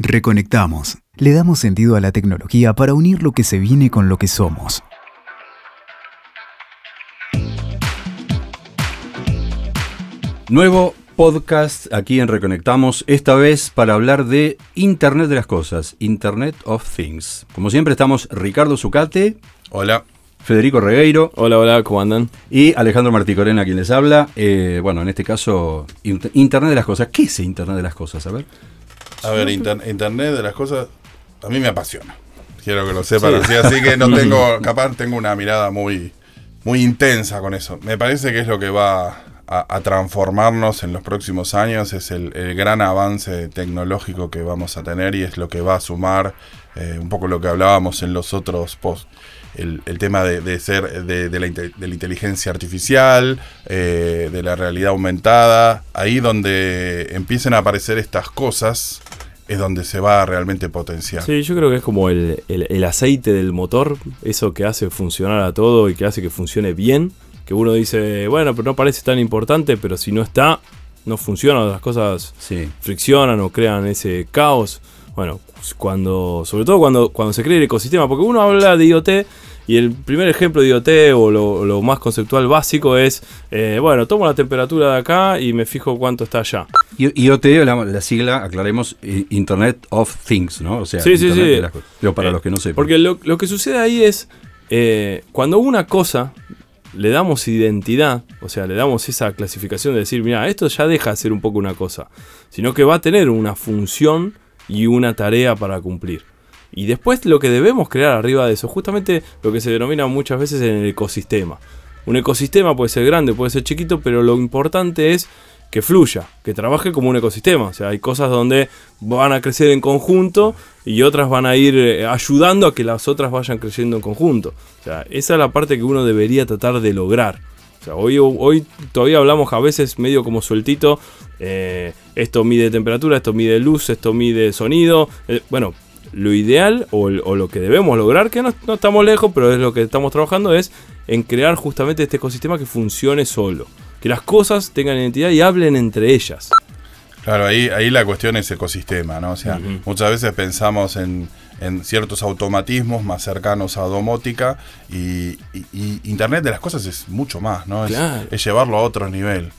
Reconectamos. Le damos sentido a la tecnología para unir lo que se viene con lo que somos. Nuevo podcast aquí en Reconectamos, esta vez para hablar de Internet de las Cosas, Internet of Things. Como siempre estamos Ricardo Zucate. Hola. Federico Regueiro. Hola, hola, ¿cómo andan? Y Alejandro Marticorena, quien les habla. Eh, bueno, en este caso, Internet de las Cosas. ¿Qué es Internet de las Cosas? A ver. A ver, Internet de las Cosas a mí me apasiona. Quiero que lo sepan así, así que no tengo, capaz tengo una mirada muy, muy intensa con eso. Me parece que es lo que va a, transformarnos en los próximos años, es el, gran avance tecnológico que vamos a tener y es lo que va a sumar eh, un poco lo que hablábamos en los otros posts. El, tema de, ser de, la, de, la, inteligencia artificial, eh, de la realidad aumentada, ahí donde empiecen a aparecer estas cosas, es donde se va a realmente potenciar. Sí, yo creo que es como el, el, aceite del motor, eso que hace funcionar a todo y que hace que funcione bien que uno dice, bueno, pero no parece tan importante, pero si no está, no funciona, las cosas friccionan o crean ese caos. Bueno, cuando, sobre todo cuando, cuando se crea el ecosistema, porque uno habla de IoT y el primer ejemplo de IoT o lo, más conceptual básico es, eh, bueno, tomo la temperatura de acá y me fijo cuánto está allá. IoT, la, sigla, aclaremos, Internet of Things, ¿no? O sea, sí, sí, sí. pero para eh, los que no sepan. Porque lo, que sucede ahí es, eh, cuando una cosa le damos identidad, o sea, le damos esa clasificación de decir, mira, esto ya deja de ser un poco una cosa, sino que va a tener una función y una tarea para cumplir. Y después lo que debemos crear arriba de eso, justamente lo que se denomina muchas veces en el ecosistema. Un ecosistema puede ser grande, puede ser chiquito, pero lo importante es que fluya, que trabaje como un ecosistema. O sea, hay cosas donde van a crecer en conjunto y otras van a ir eh, ayudando a que las otras vayan creciendo en conjunto. O sea, esa es la parte que uno debería tratar de lograr. O sea, hoy, hoy todavía hablamos a veces medio como sueltito. Eh, esto mide temperatura, esto mide luz, esto mide sonido. Eh, bueno, lo ideal o, lo que debemos lograr, que no, no estamos lejos, pero es lo que estamos trabajando, es en crear justamente este ecosistema que funcione solo que las cosas tengan identidad y hablen entre ellas. Claro, ahí, ahí la cuestión es ecosistema, ¿no? O sea, muchas veces pensamos en, ciertos automatismos más cercanos a domótica y, Internet de las cosas es mucho más, ¿no? Es, llevarlo a otro nivel.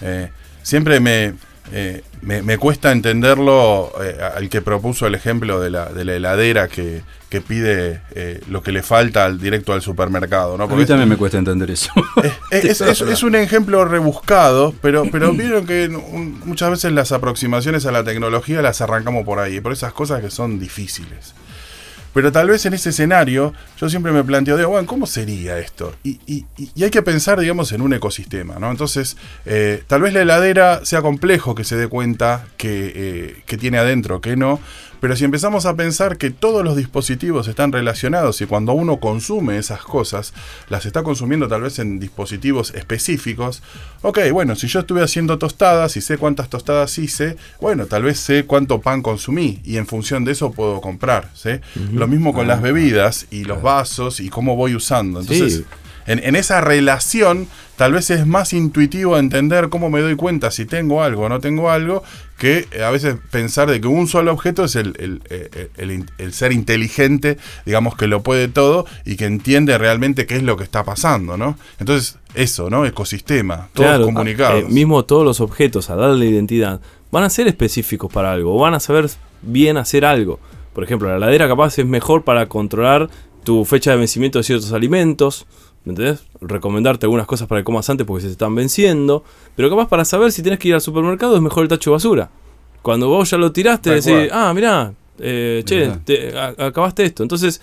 Eh, siempre me, eh, me, cuesta entenderlo eh, al que propuso el ejemplo de la, de la heladera que, pide eh, lo que le falta al directo al supermercado. ¿no? a mí también me cuesta entender eso. Es, un ejemplo rebuscado, pero, pero vieron que muchas veces las aproximaciones a la tecnología las arrancamos por ahí, por esas cosas que son difíciles. Pero tal vez en ese escenario yo siempre me planteo, digo, bueno, ¿cómo sería esto? Y, hay que pensar, digamos, en un ecosistema, ¿no? Entonces, eh, tal vez la heladera sea complejo que se dé cuenta que, eh, que tiene adentro, que no, pero si empezamos a pensar que todos los dispositivos están relacionados y cuando uno consume esas cosas, las está consumiendo tal vez en dispositivos específicos, ok, bueno, si yo estuve haciendo tostadas y sé cuántas tostadas hice, bueno, tal vez sé cuánto pan consumí y en función de eso puedo comprar. ¿sí? Lo mismo con las ah, bebidas y los vasos y cómo voy usando. Entonces, en, esa relación tal vez es más intuitivo entender cómo me doy cuenta si tengo algo o no tengo algo, que a veces pensar de que un solo objeto es el, ser inteligente, digamos que lo puede todo y que entiende realmente qué es lo que está pasando, ¿no? Entonces, eso, ¿no? Ecosistema, todos comunicados. Eh, mismo todos los objetos, a darle identidad, van a ser específicos para algo, van a saber bien hacer algo. Por ejemplo, la heladera capaz es mejor para controlar tu fecha de vencimiento de ciertos alimentos, ¿Me entendés? Recomendarte algunas cosas para que comas antes porque se están venciendo. Pero capaz para saber si tienes que ir al supermercado es mejor el tacho de basura. Cuando vos ya lo tiraste, decís, ah, mirá, eh, che, acabaste esto. Entonces,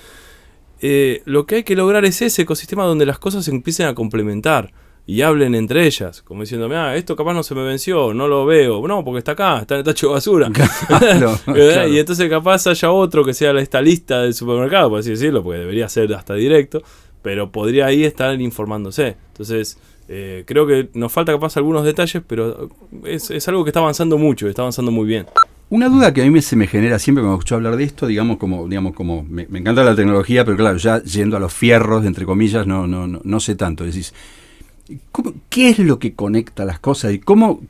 eh, lo que hay que lograr es ese ecosistema donde las cosas se empiecen a complementar y hablen entre ellas, como diciendo, ah, esto capaz no se me venció, no lo veo, no, porque está acá, está en el tacho de basura. Y entonces capaz haya otro que sea esta lista del supermercado, por así decirlo, porque debería ser hasta directo, pero podría ahí estar informándose. Entonces, eh, creo que nos falta capaz algunos detalles, pero es, algo que está avanzando mucho, está avanzando muy bien. Una duda que a mí se me genera siempre cuando escucho hablar de esto, digamos, como, digamos, como me, encanta la tecnología, pero claro, ya yendo a los fierros, entre comillas, no, no, no, no sé tanto. Decís, ¿qué es lo que conecta las cosas y cómo,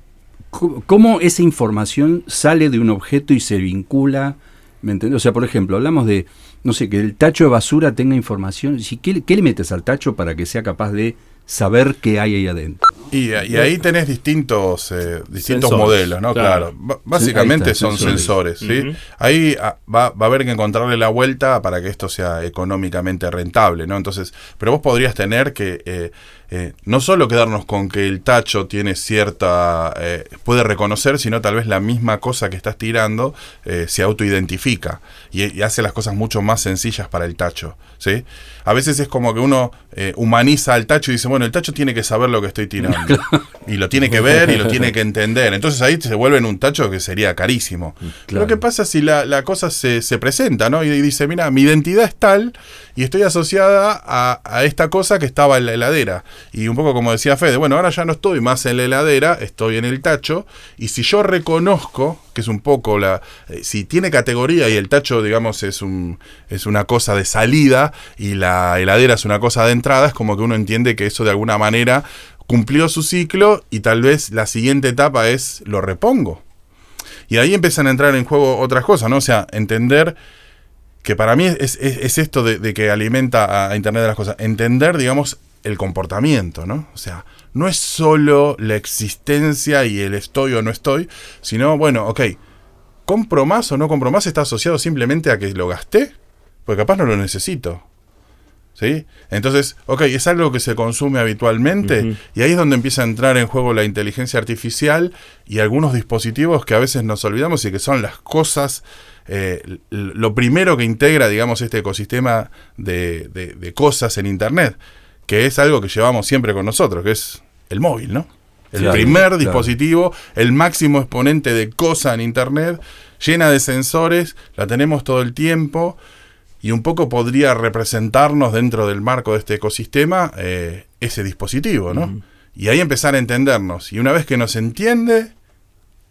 cómo esa información sale de un objeto y se vincula. ¿Me entiendes? O sea, por ejemplo, hablamos de, no sé, que el tacho de basura tenga información. ¿Qué, ¿Qué le metes al tacho para que sea capaz de saber qué hay ahí adentro? Y, ahí tenés distintos, eh, distintos modelos, ¿no? Claro. básicamente son sensores, ¿sí? Ahí ah, va, va, a haber que encontrarle la vuelta para que esto sea económicamente rentable, ¿no? Entonces, pero vos podrías tener que eh, eh, no solo quedarnos con que el tacho tiene cierta, eh, puede reconocer, sino tal vez la misma cosa que estás tirando eh, se autoidentifica y, y, hace las cosas mucho más sencillas para el tacho. ¿sí? A veces es como que uno humaniza al tacho y dice, bueno, el tacho tiene que saber lo que estoy tirando. Y lo tiene que ver y lo tiene que entender. Entonces ahí se vuelve en un tacho que sería carísimo. Lo que pasa si la, cosa se, presenta, ¿no? Y, dice, mira, mi identidad es tal y estoy asociada a, a esta cosa que estaba en la heladera. Y un poco como decía Fede, bueno, ahora ya no estoy más en la heladera, estoy en el tacho, y si yo reconozco, que es un poco la... Eh, si tiene categoría y el tacho, digamos, es, un, es una cosa de salida y la heladera es una cosa de entrada, es como que uno entiende que eso de alguna manera cumplió su ciclo y tal vez la siguiente etapa es lo repongo. Y ahí empiezan a entrar en juego otras cosas, ¿no? O sea, entender que para mí es, esto de, de, que alimenta a Internet de las cosas. Entender, digamos, el comportamiento, ¿no? O sea, no es solo la existencia y el estoy o no estoy, sino, bueno, ok, ¿compro más o no compro más? ¿Está asociado simplemente a que lo gasté? Porque capaz no lo necesito. ¿Sí? Entonces, ok, es algo que se consume habitualmente y ahí es donde empieza a entrar en juego la inteligencia artificial y algunos dispositivos que a veces nos olvidamos y que son las cosas, eh, lo primero que integra, digamos, este ecosistema de, de cosas en Internet que es algo que llevamos siempre con nosotros, que es el móvil, ¿no? El primer dispositivo, el máximo exponente de cosa en Internet, llena de sensores, la tenemos todo el tiempo y un poco podría representarnos dentro del marco de este ecosistema eh, ese dispositivo, ¿no? Y ahí empezar a entendernos. Y una vez que nos entiende,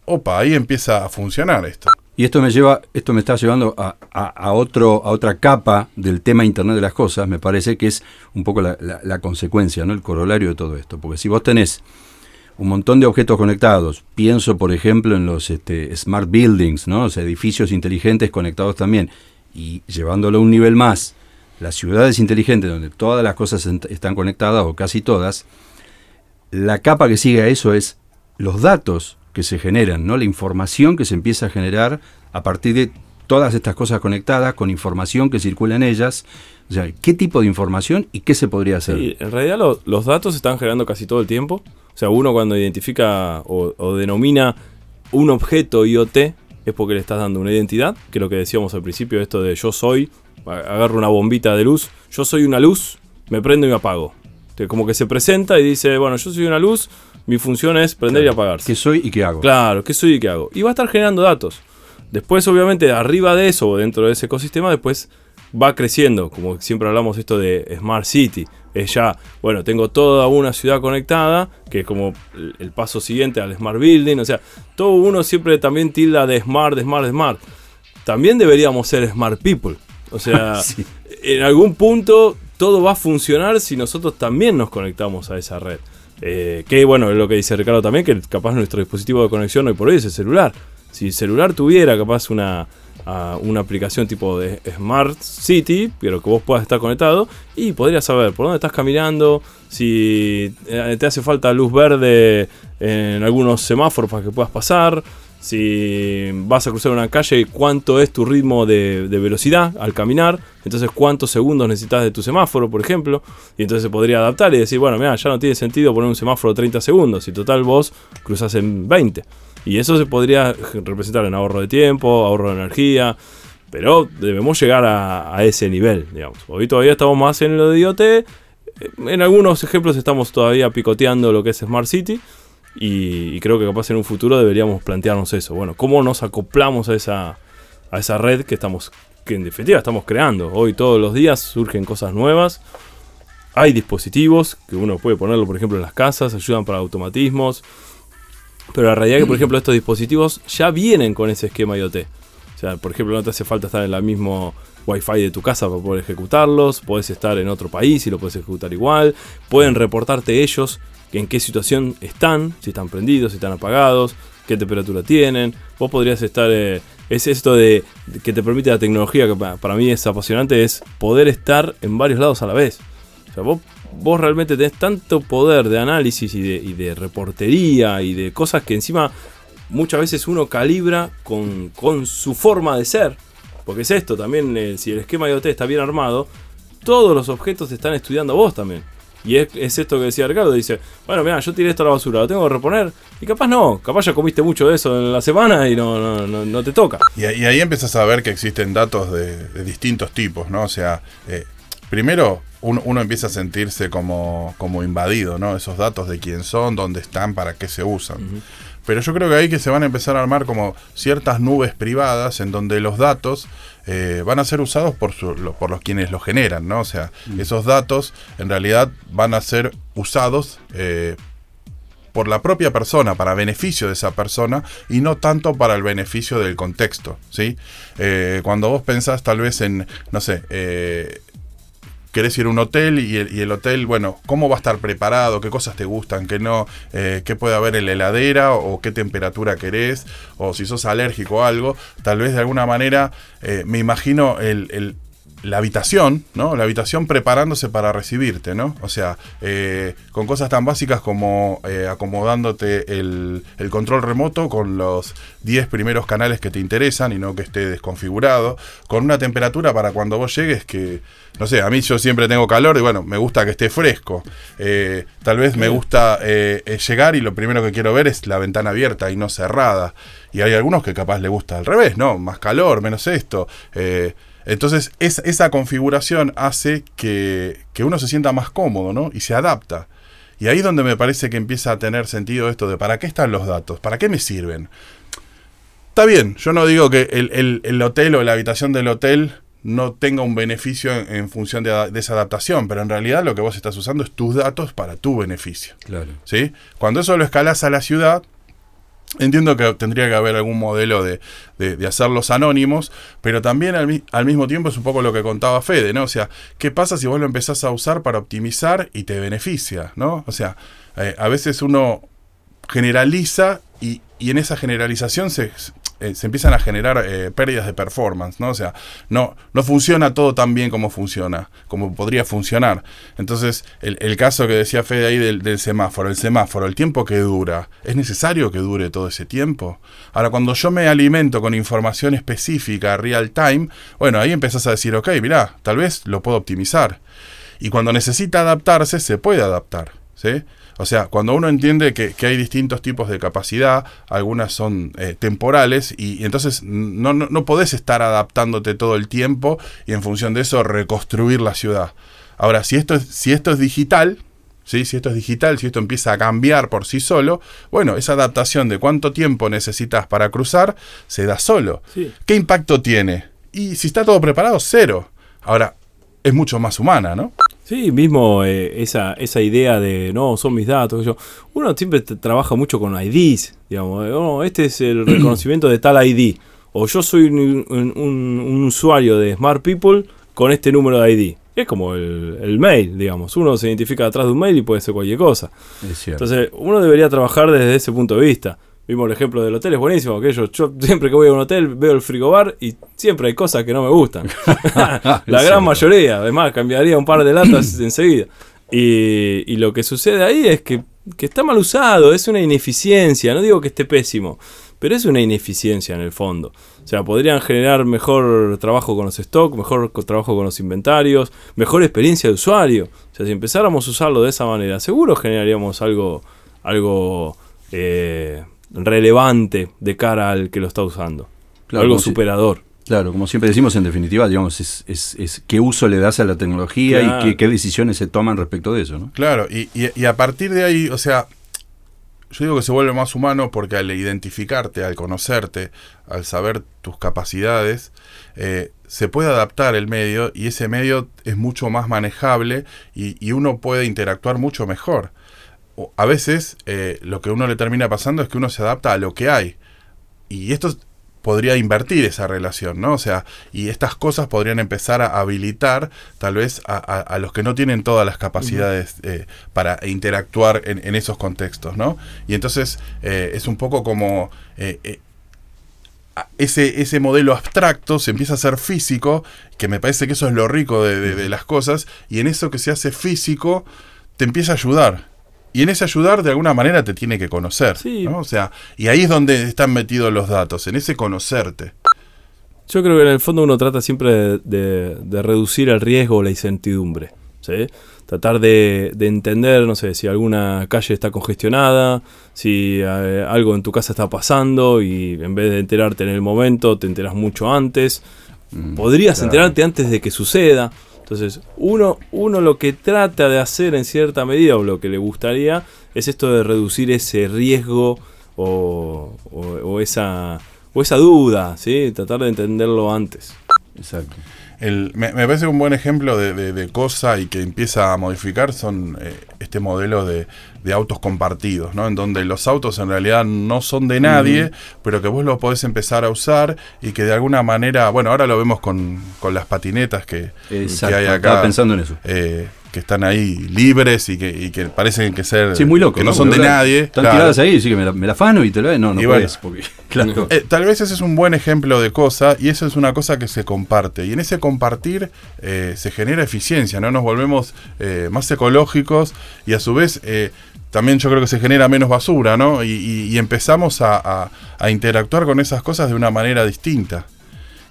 opa, ahí empieza a funcionar esto. Y esto me lleva, esto me está llevando a, otro, a otra capa del tema Internet de las cosas, me parece que es un poco la, consecuencia, ¿no? El corolario de todo esto. Porque si vos tenés un montón de objetos conectados, pienso por ejemplo en los este, smart buildings, ¿no? edificios inteligentes conectados también, y llevándolo a un nivel más, las ciudades inteligentes donde todas las cosas están conectadas o casi todas, la capa que sigue a eso es los datos que se generan, ¿no? La información que se empieza a generar a partir de todas estas cosas conectadas, con información que circula en ellas. O sea, ¿qué tipo de información y qué se podría hacer? en realidad los datos se están generando casi todo el tiempo. O sea, uno cuando identifica o, denomina un objeto IoT es porque le estás dando una identidad, que es lo que decíamos al principio, esto de yo soy, agarro una bombita de luz, yo soy una luz, me prendo y me apago. como que se presenta y dice, bueno, yo soy una luz, mi función es prender y apagarse. ¿Qué soy y qué hago? Claro, ¿qué soy y qué hago? Y va a estar generando datos. Después, obviamente, arriba de eso o dentro de ese ecosistema, después va creciendo. Como siempre hablamos esto de Smart City. Es ya, bueno, tengo toda una ciudad conectada, que es como el paso siguiente al Smart Building. O sea, todo uno siempre también tilda de Smart, de Smart, de Smart. También deberíamos ser Smart People. O sea, en algún punto todo va a funcionar si nosotros también nos conectamos a esa red. Eh, que bueno, es lo que dice Ricardo también, que capaz nuestro dispositivo de conexión hoy por hoy es el celular. Si el celular tuviera capaz una, una aplicación tipo de Smart City, pero que vos puedas estar conectado y podrías saber por dónde estás caminando, si eh, te hace falta luz verde en algunos semáforos para que puedas pasar, si vas a cruzar una calle, cuánto es tu ritmo de, velocidad al caminar, entonces cuántos segundos necesitas de tu semáforo, por ejemplo, y entonces se podría adaptar y decir, bueno, mira, ya no tiene sentido poner un semáforo de 30 segundos, y total vos cruzas en 20. Y eso se podría representar en ahorro de tiempo, ahorro de energía, pero debemos llegar a, ese nivel, digamos. Hoy todavía estamos más en lo de IoT, en algunos ejemplos estamos todavía picoteando lo que es Smart City, y, creo que capaz en un futuro deberíamos plantearnos eso. Bueno, ¿cómo nos acoplamos a esa, a esa red que estamos, que en definitiva estamos creando? Hoy todos los días surgen cosas nuevas. Hay dispositivos que uno puede ponerlo, por ejemplo, en las casas, ayudan para automatismos. Pero la realidad es que, por ejemplo, estos dispositivos ya vienen con ese esquema IoT. O sea, por ejemplo, no te hace falta estar en el mismo Wi-Fi de tu casa para poder ejecutarlos. Puedes estar en otro país y lo puedes ejecutar igual. Pueden reportarte ellos en qué situación están, si están prendidos, si están apagados, qué temperatura tienen. Vos podrías estar... eh, es esto de que te permite la tecnología, que pa- para mí es apasionante, es poder estar en varios lados a la vez. O sea, vos, vos realmente tenés tanto poder de análisis y de, y de reportería y de cosas que encima muchas veces uno calibra con, con su forma de ser. Porque es esto también, eh, si el esquema IoT está bien armado, todos los objetos te están estudiando a vos también. Y es, es esto que decía Ricardo, dice, bueno, mira, yo tiré esto a la basura, lo tengo que reponer. Y capaz no, capaz ya comiste mucho de eso en la semana y no, no, no, te toca. Y, ahí- empiezas a ver que existen datos de, de distintos tipos, ¿no? O sea, eh, primero uno, uno empieza a sentirse como, como invadido, ¿no? Esos datos de quién son, dónde están, para qué se usan. Pero yo creo que ahí que se van a empezar a armar como ciertas nubes privadas en donde los datos eh, van a ser usados por, su- lo- por los quienes los generan, ¿no? O sea, esos datos en realidad van a ser usados eh, por la propia persona, para beneficio de esa persona y no tanto para el beneficio del contexto, ¿sí? Eh, cuando vos pensás tal vez en, no sé, eh, querés ir a un hotel y el, y el hotel, bueno, ¿cómo va a estar preparado? ¿Qué cosas te gustan? ¿Qué no? Eh, ¿Qué puede haber en la heladera? ¿O qué temperatura querés? O si sos alérgico a algo, tal vez de alguna manera eh, me imagino el, el- la habitación, ¿no? La habitación preparándose para recibirte, ¿no? O sea, eh, con cosas tan básicas como eh, acomodándote el, el control remoto con los 10 primeros canales que te interesan y no que esté desconfigurado, con una temperatura para cuando vos llegues que, no sé, a mí yo siempre tengo calor y bueno, me gusta que esté fresco. Eh, tal vez me gusta eh, llegar y lo primero que quiero ver es la ventana abierta y no cerrada. Y hay algunos que capaz le gusta al revés, ¿no? Más calor, menos esto. Entonces, es- esa configuración hace que, que uno se sienta más cómodo, ¿no? Y se adapta. Y ahí es donde me parece que empieza a tener sentido esto de ¿para qué están los datos? ¿Para qué me sirven? Está bien, yo no digo que el, el- el hotel o la habitación del hotel no tenga un beneficio en, en función de, de esa adaptación, pero en realidad lo que vos estás usando es tus datos para tu beneficio. Claro. ¿sí? Cuando eso lo escalas a la ciudad, entiendo que tendría que haber algún modelo de, de- hacerlos anónimos, pero también al, al mismo tiempo es un poco lo que contaba Fede, ¿no? O sea, ¿qué pasa si vos lo empezás a usar para optimizar y te beneficia, ¿no? O sea, eh, a veces uno generaliza y, y en esa generalización se, eh, se empiezan a generar eh, pérdidas de performance, ¿no? O sea, no, no funciona todo tan bien como funciona, como podría funcionar. Entonces, el, caso que decía Fede ahí del, del semáforo, el semáforo, el tiempo que dura, ¿es necesario que dure todo ese tiempo? Ahora, cuando yo me alimento con información específica, real time, bueno, ahí empezás a decir, ok, mirá, tal vez lo puedo optimizar. Y cuando necesita adaptarse, se puede adaptar, ¿sí? O sea, cuando uno entiende que, que hay distintos tipos de capacidad, algunas son eh, temporales, y, y entonces no, no, no podés estar adaptándote todo el tiempo y en función de eso reconstruir la ciudad. Ahora, si esto es, si esto es digital, ¿sí? si esto es digital, si esto empieza a cambiar por sí solo, bueno, esa adaptación de cuánto tiempo necesitas para cruzar se da solo. Sí. ¿Qué impacto tiene? Y si está todo preparado, cero. Ahora, es mucho más humana, ¿no? Sí, mismo eh, esa, esa idea de no, son mis datos. yo. Uno siempre trabaja mucho con IDs, digamos. eh, "Oh, este es el reconocimiento de tal ID. O yo soy un, un- un- un usuario de Smart People con este número de ID. Es como el, el mail, digamos. Uno se identifica atrás de un mail y puede ser cualquier cosa. Entonces, uno debería trabajar desde ese punto de vista. Vimos el ejemplo del hotel, es buenísimo. Aquello, yo siempre que voy a un hotel veo el frigobar y siempre hay cosas que no me gustan. La gran cierto. mayoría, además, cambiaría un par de latas enseguida. Y, y lo que sucede ahí es que, que está mal usado, es una ineficiencia. No digo que esté pésimo, pero es una ineficiencia en el fondo. O sea, podrían generar mejor trabajo con los stocks, mejor trabajo con los inventarios, mejor experiencia de usuario. O sea, si empezáramos a usarlo de esa manera, seguro generaríamos algo, algo eh, relevante de cara al que lo está usando. Claro, algo superador. Claro, como siempre decimos, en definitiva, digamos, es, es, es qué uso le das a la tecnología Claro. y qué, qué decisiones se toman respecto de eso, ¿no? Claro, y, y- y a partir de ahí, o sea, yo digo que se vuelve más humano porque al identificarte, al conocerte, al saber tus capacidades, eh, se puede adaptar el medio y ese medio es mucho más manejable y, y uno puede interactuar mucho mejor. O- A veces eh, lo que uno le termina pasando es que uno se adapta a lo que hay. Y esto podría invertir esa relación, ¿no? O sea, y estas cosas podrían empezar a habilitar tal vez a, a- a los que no tienen todas las capacidades eh, para interactuar en, en esos contextos, ¿no? Y entonces eh, es un poco como... eh, ese, ese modelo abstracto se empieza a hacer físico, que me parece que eso es lo rico de, de- de las cosas, y en eso que se hace físico te empieza a ayudar. Y en ese ayudar de alguna manera te tiene que conocer. Sí. ¿no? O sea, y ahí es donde están metidos los datos, en ese conocerte. Yo creo que en el fondo uno trata siempre de, de- de reducir el riesgo o la incertidumbre. ¿sí? Tratar de, de entender, no sé, si alguna calle está congestionada, si eh, algo en tu casa está pasando y en vez de enterarte en el momento, te enteras mucho antes. Mm, Podrías claro. enterarte antes de que suceda. Entonces, uno, uno lo que trata de hacer en cierta medida, o lo que le gustaría, es esto de reducir ese riesgo o, o- esa, o esa duda, ¿sí? Tratar de entenderlo antes. Exacto. El- me, me parece un buen ejemplo de, de- de cosa y que empieza a modificar son eh, este modelo de, de autos compartidos, ¿no? En donde los autos en realidad no son de nadie, pero que vos los podés empezar a usar y que de alguna manera, bueno, ahora lo vemos con, con las patinetas que, que hay acá. Estaba pensando en eso. eh, que están ahí libres y que, y que parecen que ser Sí, muy loco. que no, son de nadie. Están claro. tiradas ahí, sí que me la, me la afano y te la No, no puedes. bueno. Porque, claro. Eh, tal vez ese es un buen ejemplo de cosa y eso es una cosa que se comparte. Y en ese compartir eh, se genera eficiencia, ¿no? Nos volvemos eh, más ecológicos y a su vez también yo creo que se genera menos basura, ¿no? Y, y- y empezamos a, a- a interactuar con esas cosas de una manera distinta.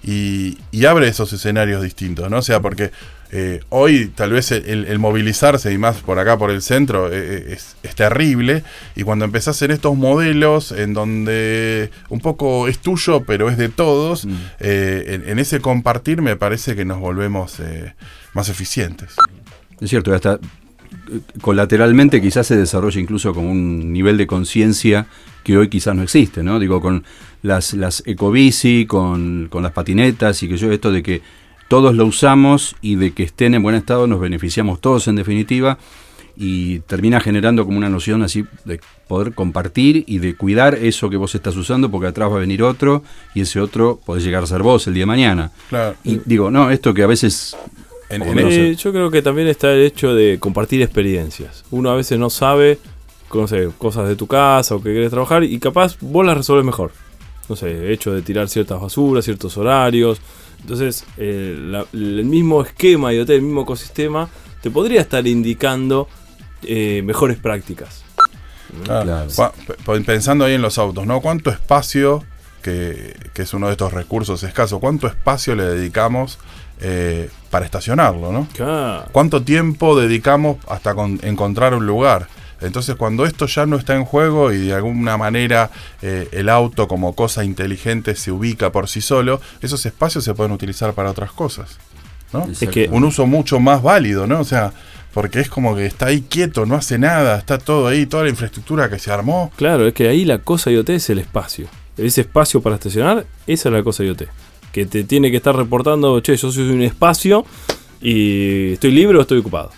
Y, y abre esos escenarios distintos, ¿no? O sea, porque eh, hoy tal vez el, el movilizarse y más por acá, por el centro, eh, eh, es, es terrible. Y cuando empezás en estos modelos en donde un poco es tuyo, pero es de todos, Mm. eh, en, en ese compartir me parece que nos volvemos más eficientes. Es cierto, hasta colateralmente quizás se desarrolla incluso como un nivel de conciencia que hoy quizás no existe, ¿no? Digo, con las, las ecobici, con, con las patinetas y que yo esto de que todos lo usamos y de que estén en buen estado nos beneficiamos todos en definitiva y termina generando como una noción así de poder compartir y de cuidar eso que vos estás usando porque atrás va a venir otro y ese otro podés llegar a ser vos el día de mañana. Claro. Y digo, no, esto que a veces... En- en Eh, eh, yo creo que también está el hecho de compartir experiencias. Uno a veces no sabe, no sé, cosas de tu casa o que querés trabajar y capaz vos las resolves mejor. No sé, el hecho de tirar ciertas basuras, ciertos horarios. Entonces, eh, la- el mismo esquema y el mismo ecosistema te podría estar indicando eh, mejores prácticas. Claro. Pensando ahí en los autos, ¿no? ¿Cuánto espacio, que, que es uno de estos recursos escasos, cuánto espacio le dedicamos eh, para estacionarlo, ¿no? Claro. ¿Cuánto tiempo dedicamos hasta con- encontrar un lugar? Entonces cuando esto ya no está en juego y de alguna manera eh, el auto como cosa inteligente se ubica por sí solo, esos espacios se pueden utilizar para otras cosas. ¿no? Que- Un uso mucho más válido, ¿no? O sea, porque es como que está ahí quieto, no hace nada, está todo ahí, toda la infraestructura que se armó. Claro, es que ahí la cosa IoT es el espacio. Ese espacio para estacionar, esa es la cosa IoT. Que te tiene que estar reportando, che, yo soy un espacio y estoy libre o estoy ocupado.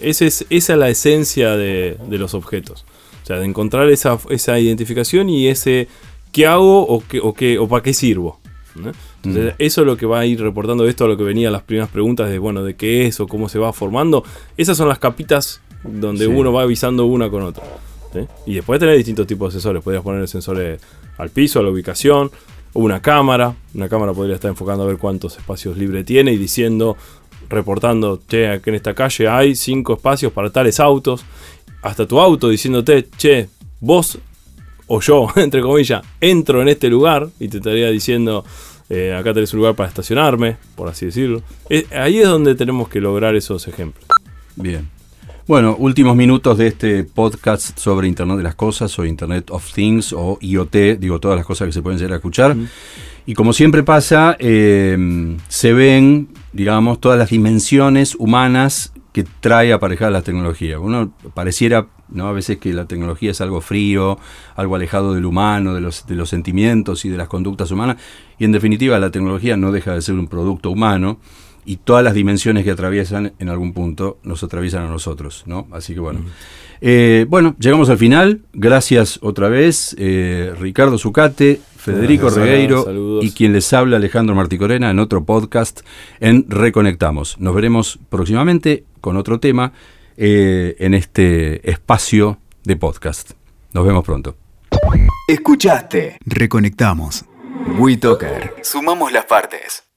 Ese es, esa es la esencia de, de los objetos. O sea, de encontrar esa, esa identificación y ese qué hago o, qué, o, qué, o para qué sirvo. ¿no? Entonces, eso es lo que va a ir reportando esto a lo que venían las primeras preguntas de, bueno, de qué es o cómo se va formando. Esas son las capitas donde Sí. uno va avisando una con otra. ¿sí? Y después tener distintos tipos de sensores. Podrías poner sensores al piso, a la ubicación, o una cámara. Una cámara podría estar enfocando a ver cuántos espacios libres tiene y diciendo, reportando, che, aquí en esta calle hay cinco espacios para tales autos. Hasta tu auto diciéndote, che, vos o yo, entre comillas, entro en este lugar y te estaría diciendo, eh, acá tenés un lugar para estacionarme, por así decirlo. Eh, ahí es donde tenemos que lograr esos ejemplos. Bien. Bueno, últimos minutos de este podcast sobre Internet de las Cosas o Internet of Things o IoT, digo todas las cosas que se pueden llegar a escuchar. Y como siempre pasa, eh, se ven, digamos, todas las dimensiones humanas que trae aparejada la tecnología. Uno pareciera, ¿no? A veces que la tecnología es algo frío, algo alejado del humano, de los, de los sentimientos y de las conductas humanas. Y en definitiva, la tecnología no deja de ser un producto humano y todas las dimensiones que atraviesan en algún punto nos atraviesan a nosotros, ¿no? Así que bueno. Eh, bueno, llegamos al final. Gracias otra vez, eh, Ricardo Zucate, Federico Gracias, Regueiro saludos. y quien les habla Alejandro Marticorena en otro podcast en Reconectamos. Nos veremos próximamente con otro tema eh, en este espacio de podcast. Nos vemos pronto. Escuchaste. Reconectamos. WeToker. Sumamos las partes.